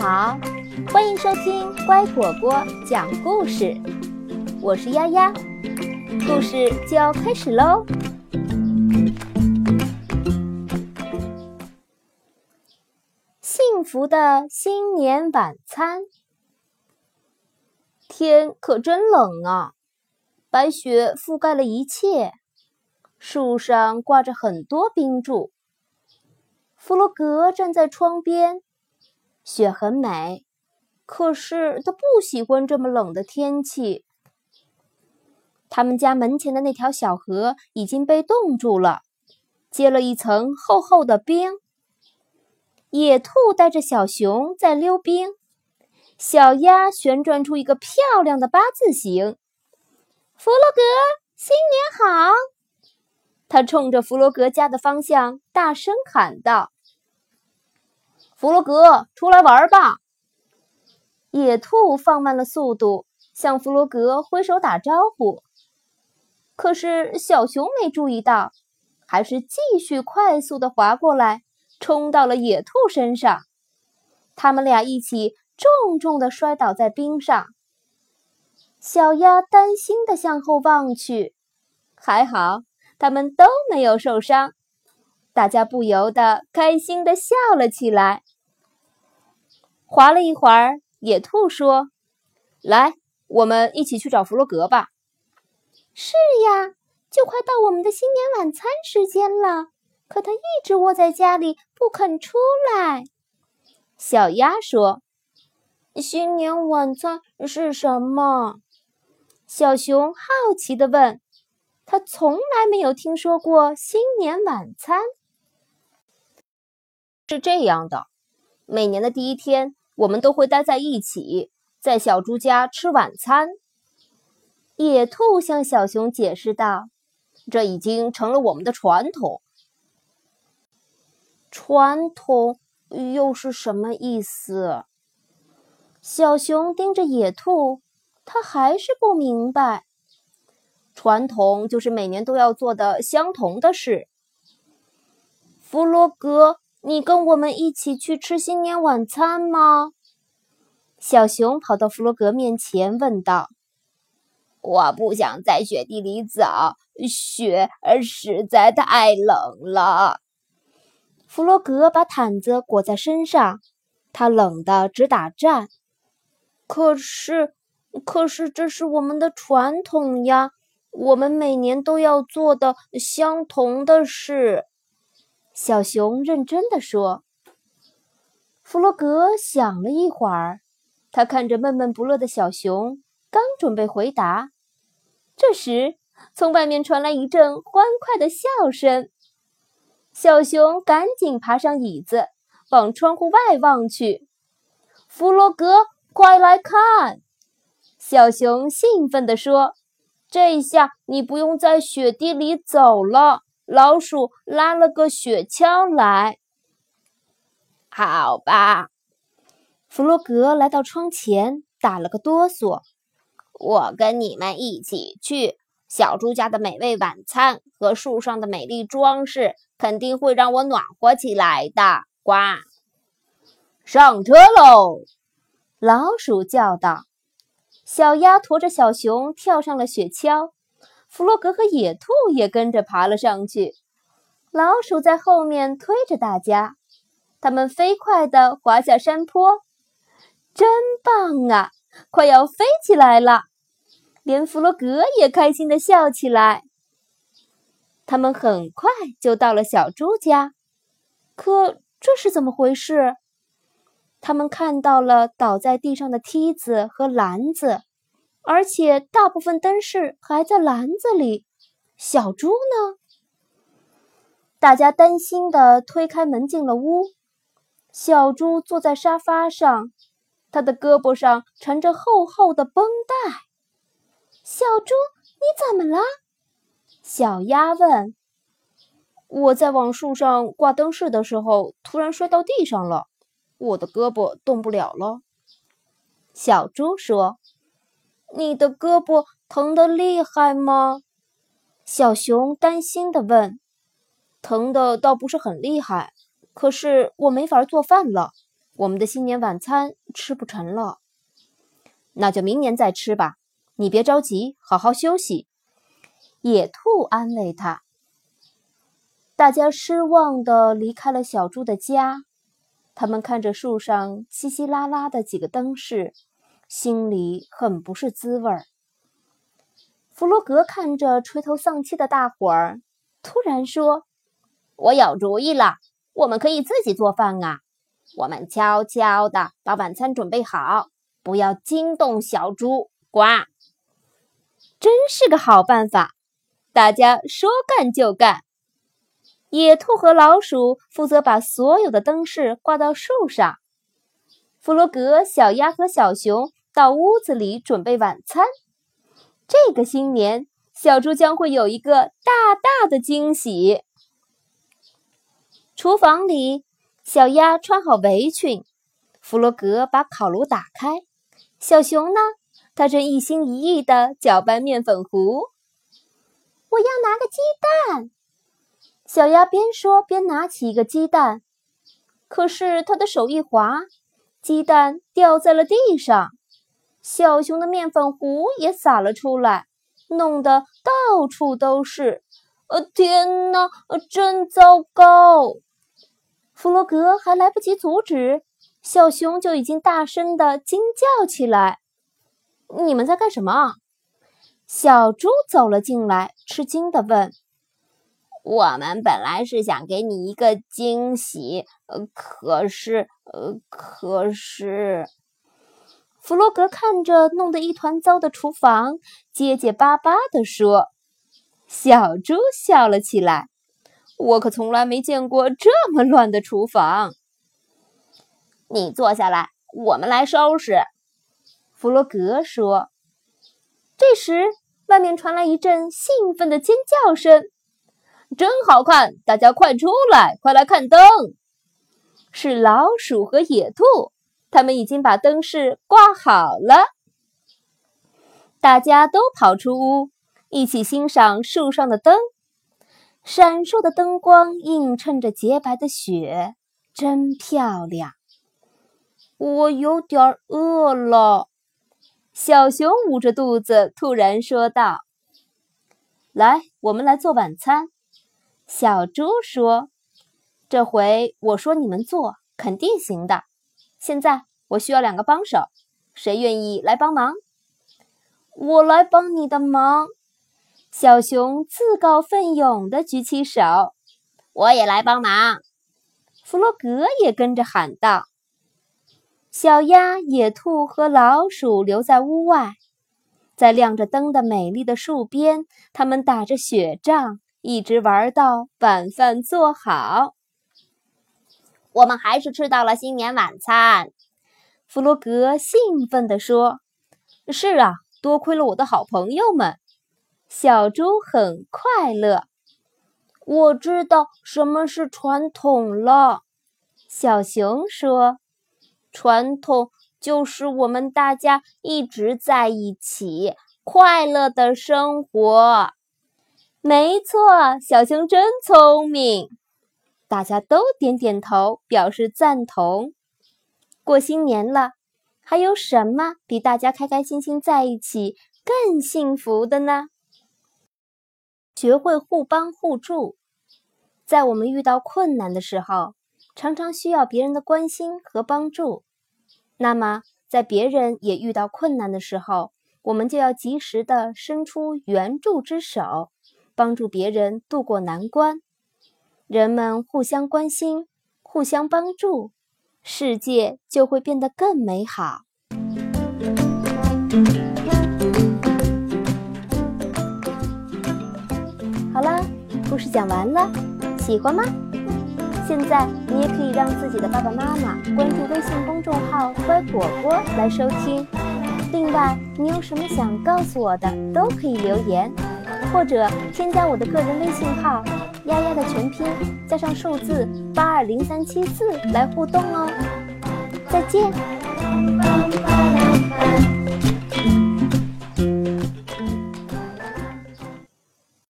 好，欢迎收听乖果果讲故事。我是丫丫，故事就要开始喽。幸福的新年晚餐，天可真冷啊！白雪覆盖了一切，树上挂着很多冰柱。弗洛格站在窗边。雪很美，可是他不喜欢这么冷的天气。他们家门前的那条小河已经被冻住了，结了一层厚厚的冰。野兔带着小熊在溜冰，小鸭旋转出一个漂亮的八字形。弗洛格，新年好！他冲着弗洛格家的方向大声喊道。弗洛格，出来玩吧！野兔放慢了速度，向弗洛格挥手打招呼。可是小熊没注意到，还是继续快速的滑过来，冲到了野兔身上。他们俩一起重重的摔倒在冰上。小鸭担心的向后望去，还好他们都没有受伤。大家不由得开心的笑了起来。滑了一会儿，野兔说：“来，我们一起去找弗洛格吧。”“是呀，就快到我们的新年晚餐时间了，可他一直窝在家里不肯出来。”小鸭说：“新年晚餐是什么？”小熊好奇地问：“他从来没有听说过新年晚餐。”是这样的，每年的第一天。我们都会待在一起，在小猪家吃晚餐。野兔向小熊解释道：“这已经成了我们的传统。”传统又是什么意思？小熊盯着野兔，他还是不明白。传统就是每年都要做的相同的事。弗洛格。你跟我们一起去吃新年晚餐吗？小熊跑到弗洛格面前问道：“我不想在雪地里走，雪实在太冷了。”弗洛格把毯子裹在身上，他冷得直打颤。可是，可是这是我们的传统呀，我们每年都要做的相同的事。小熊认真的说：“弗洛格想了一会儿，他看着闷闷不乐的小熊，刚准备回答，这时从外面传来一阵欢快的笑声。小熊赶紧爬上椅子，往窗户外望去。弗洛格，快来看！”小熊兴奋地说：“这下你不用在雪地里走了。”老鼠拉了个雪橇来，好吧。弗洛格来到窗前，打了个哆嗦。我跟你们一起去。小猪家的美味晚餐和树上的美丽装饰，肯定会让我暖和起来的。呱！上车喽！老鼠叫道。小鸭驮着小熊跳上了雪橇。弗洛格和野兔也跟着爬了上去，老鼠在后面推着大家，他们飞快地滑下山坡，真棒啊！快要飞起来了，连弗洛格也开心地笑起来。他们很快就到了小猪家，可这是怎么回事？他们看到了倒在地上的梯子和篮子。而且大部分灯饰还在篮子里，小猪呢？大家担心的推开门进了屋。小猪坐在沙发上，他的胳膊上缠着厚厚的绷带。小猪，你怎么了？小鸭问。我在往树上挂灯饰的时候，突然摔到地上了，我的胳膊动不了了。小猪说。你的胳膊疼得厉害吗？小熊担心地问。疼的倒不是很厉害，可是我没法做饭了，我们的新年晚餐吃不成了。那就明年再吃吧，你别着急，好好休息。野兔安慰他。大家失望地离开了小猪的家，他们看着树上稀稀拉拉的几个灯饰，心里很不是滋味儿。弗洛格看着垂头丧气的大伙儿，突然说：“我有主意了，我们可以自己做饭啊！我们悄悄地把晚餐准备好，不要惊动小猪。”呱，真是个好办法！大家说干就干。野兔和老鼠负责把所有的灯饰挂到树上，弗洛格、小鸭和小熊到屋子里准备晚餐。这个新年，小猪将会有一个大大的惊喜。厨房里，小鸭穿好围裙，弗洛格把烤炉打开。小熊呢？他正一心一意地搅拌面粉糊。我要拿个鸡蛋。小鸭边说边拿起一个鸡蛋，可是他的手一滑，鸡蛋掉在了地上。小熊的面粉糊也洒了出来，弄得到处都是。呃，天哪，真糟糕！弗洛格还来不及阻止，小熊就已经大声的惊叫起来：“你们在干什么？”小猪走了进来，吃惊的问。我们本来是想给你一个惊喜，呃，可是，呃，可是，弗洛格看着弄得一团糟的厨房，结结巴巴地说：“小猪笑了起来，我可从来没见过这么乱的厨房。”你坐下来，我们来收拾。”弗洛格说。这时，外面传来一阵兴奋的尖叫声。真好看！大家快出来，快来看灯！是老鼠和野兔，他们已经把灯饰挂好了。大家都跑出屋，一起欣赏树上的灯。闪烁的灯光映衬着洁白的雪，真漂亮。我有点饿了，小熊捂着肚子突然说道：“来，我们来做晚餐。”小猪说：“这回我说你们做，肯定行的。现在我需要两个帮手，谁愿意来帮忙？我来帮你的忙。”小熊自告奋勇地举起手：“我也来帮忙。”弗洛格也跟着喊道：“小鸭、野兔和老鼠留在屋外，在亮着灯的美丽的树边，他们打着雪仗。”一直玩到晚饭做好，我们还是吃到了新年晚餐。弗洛格兴奋地说：“是啊，多亏了我的好朋友们。”小猪很快乐。我知道什么是传统了，小熊说：“传统就是我们大家一直在一起，快乐的生活。”没错，小熊真聪明。大家都点点头，表示赞同。过新年了，还有什么比大家开开心心在一起更幸福的呢？学会互帮互助，在我们遇到困难的时候，常常需要别人的关心和帮助。那么，在别人也遇到困难的时候，我们就要及时的伸出援助之手。帮助别人渡过难关，人们互相关心、互相帮助，世界就会变得更美好。好了，故事讲完了，喜欢吗？现在你也可以让自己的爸爸妈妈关注微信公众号“乖果果”来收听。另外，你有什么想告诉我的，都可以留言。或者添加我的个人微信号“丫丫”的全拼加上数字八二零三七四来互动哦，再见。